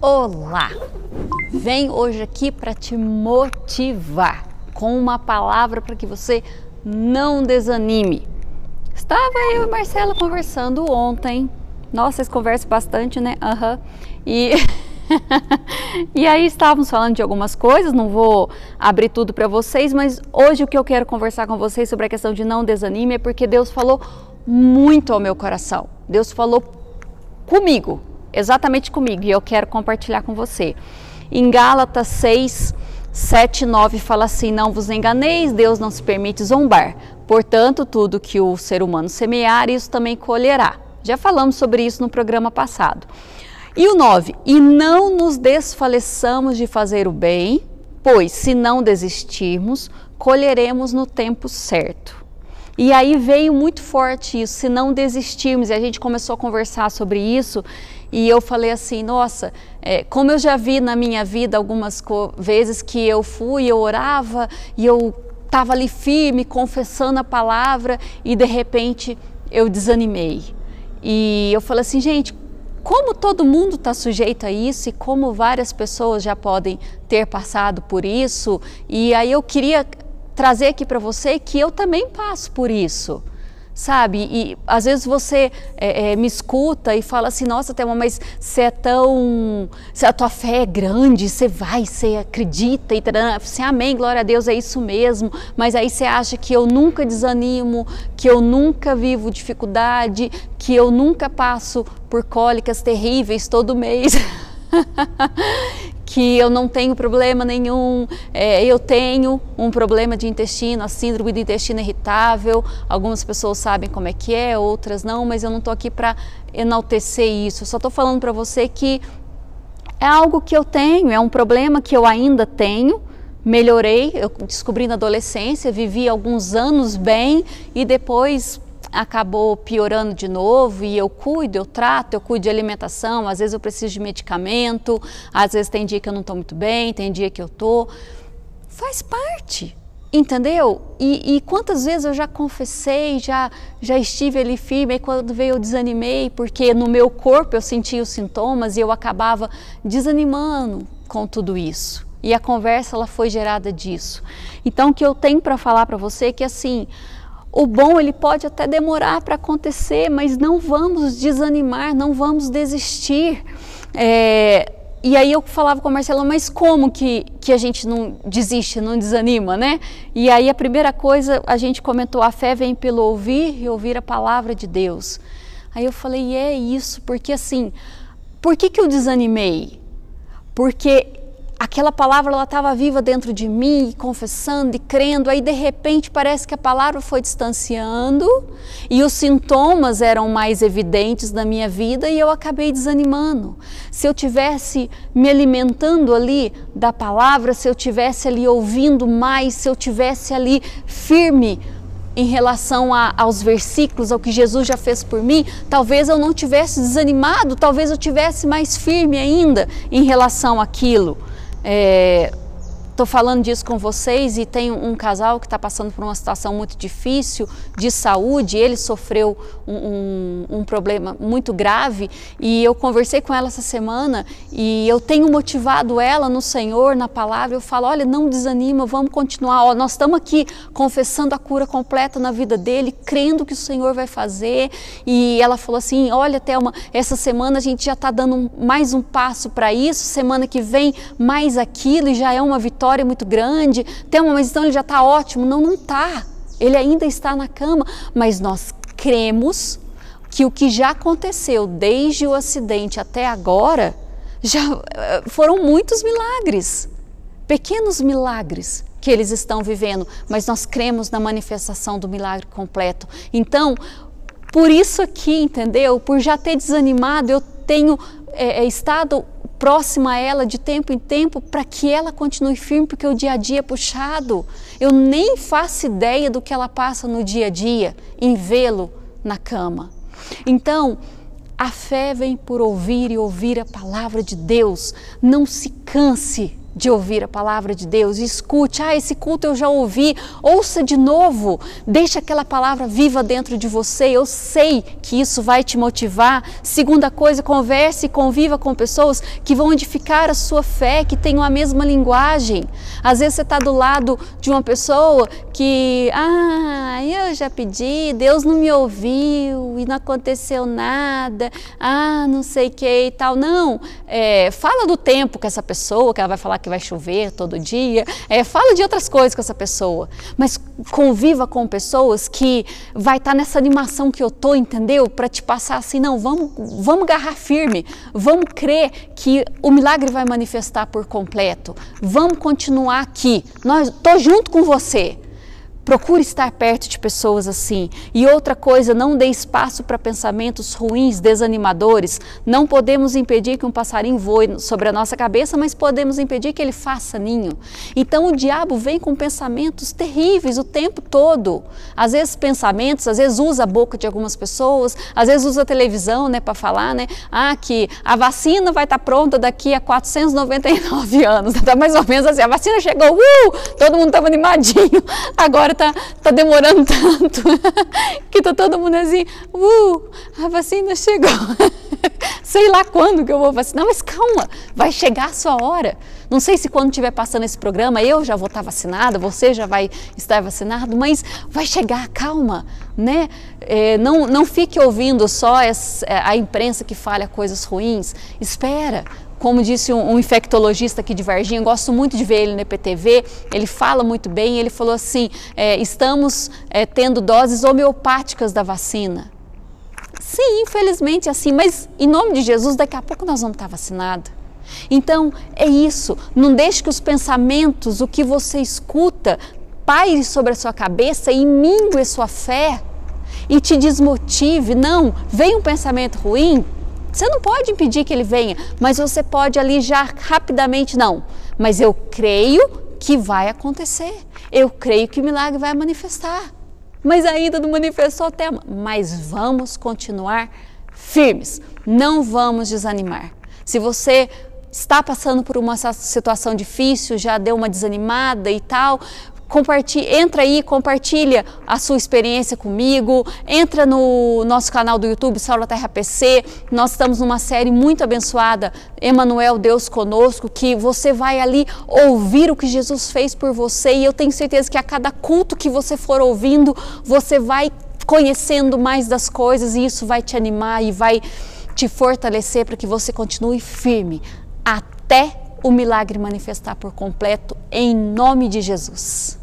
Olá! Vem hoje aqui para te motivar com uma palavra para que você não desanime. Estava eu e Marcela conversando ontem. Nossa, vocês conversam bastante, né? Aham. Uhum. E e aí estávamos falando de algumas coisas, não vou abrir tudo para vocês, mas hoje o que eu quero conversar com vocês sobre a questão de não desanime é porque Deus falou muito ao meu coração. Deus falou comigo, exatamente comigo, e eu quero compartilhar com você. Em Gálatas 6, 7 9 fala assim: Não vos enganeis, Deus não se permite zombar. Portanto, tudo que o ser humano semear, isso também colherá. Já falamos sobre isso no programa passado. E o 9: E não nos desfaleçamos de fazer o bem, pois se não desistirmos, colheremos no tempo certo. E aí veio muito forte isso, se não desistirmos, e a gente começou a conversar sobre isso, e eu falei assim, nossa, é, como eu já vi na minha vida algumas vezes que eu fui, eu orava e eu estava ali firme, confessando a palavra, e de repente eu desanimei. E eu falei assim, gente, como todo mundo está sujeito a isso e como várias pessoas já podem ter passado por isso, e aí eu queria trazer aqui para você que eu também passo por isso sabe? E às vezes você é, é, me escuta e fala assim, nossa, Thelma, mas você é tão... Se a tua fé é grande, você vai, você acredita e você amém, glória a Deus, é isso mesmo. Mas aí você acha que eu nunca desanimo, que eu nunca vivo dificuldade, que eu nunca passo por cólicas terríveis todo mês. que eu não tenho problema nenhum, é, eu tenho um problema de intestino, a síndrome do intestino irritável. Algumas pessoas sabem como é que é, outras não, mas eu não estou aqui para enaltecer isso. Eu só estou falando para você que é algo que eu tenho, é um problema que eu ainda tenho. Melhorei, eu descobri na adolescência, vivi alguns anos bem e depois acabou piorando de novo e eu cuido, eu trato, eu cuido de alimentação, às vezes eu preciso de medicamento, às vezes tem dia que eu não estou muito bem, tem dia que eu estou. Faz parte, entendeu? E, e, quantas vezes eu já confessei, já, já estive ali firme, e quando veio eu desanimei, porque no meu corpo eu sentia os sintomas e eu acabava desanimando com tudo isso. E a conversa ela foi gerada disso. Então o que eu tenho para falar para você é que assim, o bom ele pode até demorar para acontecer, mas não vamos desanimar, não vamos desistir. É, e aí eu falava com a Marcela, mas como que, que a gente não desiste, não desanima, né? E aí a primeira coisa, a gente comentou, a fé vem pelo ouvir e ouvir a palavra de Deus. Aí eu falei, e é isso, porque assim, por que, que eu desanimei? Porque aquela palavra ela estava viva dentro de mim, confessando e crendo. Aí de repente parece que a palavra foi distanciando e os sintomas eram mais evidentes na minha vida e eu acabei desanimando. Se eu tivesse me alimentando ali da palavra, se eu tivesse ali ouvindo mais, se eu tivesse ali firme em relação a, aos versículos, ao que Jesus já fez por mim, talvez eu não tivesse desanimado, talvez eu tivesse mais firme ainda em relação àquilo. É, Estou falando disso com vocês e tem um casal que está passando por uma situação muito difícil de saúde. Ele sofreu um, um, um, problema muito grave e eu conversei com ela essa semana e eu tenho motivado ela no Senhor, na palavra. Eu falo: olha, não desanima, vamos continuar. Ó, nós estamos aqui confessando a cura completa na vida dele, crendo que o Senhor vai fazer. E ela falou assim: olha, Thelma, essa semana a gente já está dando mais um passo para isso, semana que vem mais aquilo e já é uma vitória vitória muito grande. Tem uma, mas então ele já está ótimo. Não, não está. Ele ainda está na cama, mas nós cremos que o que já aconteceu desde o acidente até agora já eh, foram muitos milagres, pequenos milagres que eles estão vivendo, mas nós cremos na manifestação do milagre completo. Então, por isso aqui, entendeu? Por já ter desanimado, eu tenho é, estado próxima a ela de tempo em tempo para que ela continue firme, porque o dia a dia é puxado. Eu nem faço ideia do que ela passa no dia a dia em vê-lo na cama. Então, a fé vem por ouvir e ouvir a palavra de Deus. Não se canse de ouvir a palavra de Deus. Escute, ah, esse culto eu já ouvi, ouça de novo, deixe aquela palavra viva dentro de você. Eu sei que isso vai te motivar. Segunda coisa, converse e conviva com pessoas que vão edificar a sua fé, que tenham a mesma linguagem. Às vezes você está do lado de uma pessoa que, ah, eu já pedi, Deus não me ouviu e não aconteceu nada, ah, não sei o que e tal. Não, é, fala do tempo com essa pessoa, que ela vai falar que que vai chover todo dia. É, fala de outras coisas com essa pessoa, mas conviva com pessoas que vai estar tá nessa animação que eu tô, entendeu? Para te passar assim, não, vamos, vamos agarrar firme, vamos crer que o milagre vai manifestar por completo. Vamos continuar aqui. Nós tô junto com você. Procure estar perto de pessoas assim. E outra coisa, não dê espaço para pensamentos ruins, desanimadores. Não podemos impedir que um passarinho voe sobre a nossa cabeça, mas podemos impedir que ele faça ninho. Então o diabo vem com pensamentos terríveis o tempo todo. Às vezes pensamentos, às vezes usa a boca de algumas pessoas, às vezes usa a televisão, né, para falar, né, ah, que a vacina vai estar tá pronta daqui a 499 anos. Tá mais ou menos assim, a vacina chegou, uh, todo mundo estava animadinho. Agora tá, tá demorando tanto que tá todo mundo assim, uh, a vacina chegou. sei lá quando que eu vou vacinar, mas calma, vai chegar a sua hora. Não sei se quando estiver passando esse programa eu já vou estar vacinada, você já vai estar vacinado, mas vai chegar, calma, né? É, não, não fique ouvindo só a imprensa que fala coisas ruins. Espera, como disse um, um, infectologista aqui de Varginha, gosto muito de ver ele no EPTV, ele fala muito bem, ele falou assim, é, estamos é, tendo doses homeopáticas da vacina. Sim, infelizmente é assim, mas em nome de Jesus, daqui a pouco nós vamos estar vacinados. Então, é isso, não deixe que os pensamentos, o que você escuta, paire sobre a sua cabeça e mingue sua fé e te desmotive. Não, vem um pensamento ruim, você não pode impedir que ele venha, mas você pode ali já rapidamente, não. Mas eu creio que vai acontecer. Eu creio que o milagre vai manifestar. Mas ainda não manifestou até. Mas vamos continuar firmes. Não vamos desanimar. Se você está passando por uma situação difícil, já deu uma desanimada e tal, compartilha, entra aí, compartilha a sua experiência comigo, entra no nosso canal do YouTube Saula Terra PC. Nós estamos numa série muito abençoada, Emanuel Deus conosco, que você vai ali ouvir o que Jesus fez por você e eu tenho certeza que a cada culto que você for ouvindo, você vai conhecendo mais das coisas e isso vai te animar e vai te fortalecer para que você continue firme até o milagre manifestar por completo em nome de Jesus.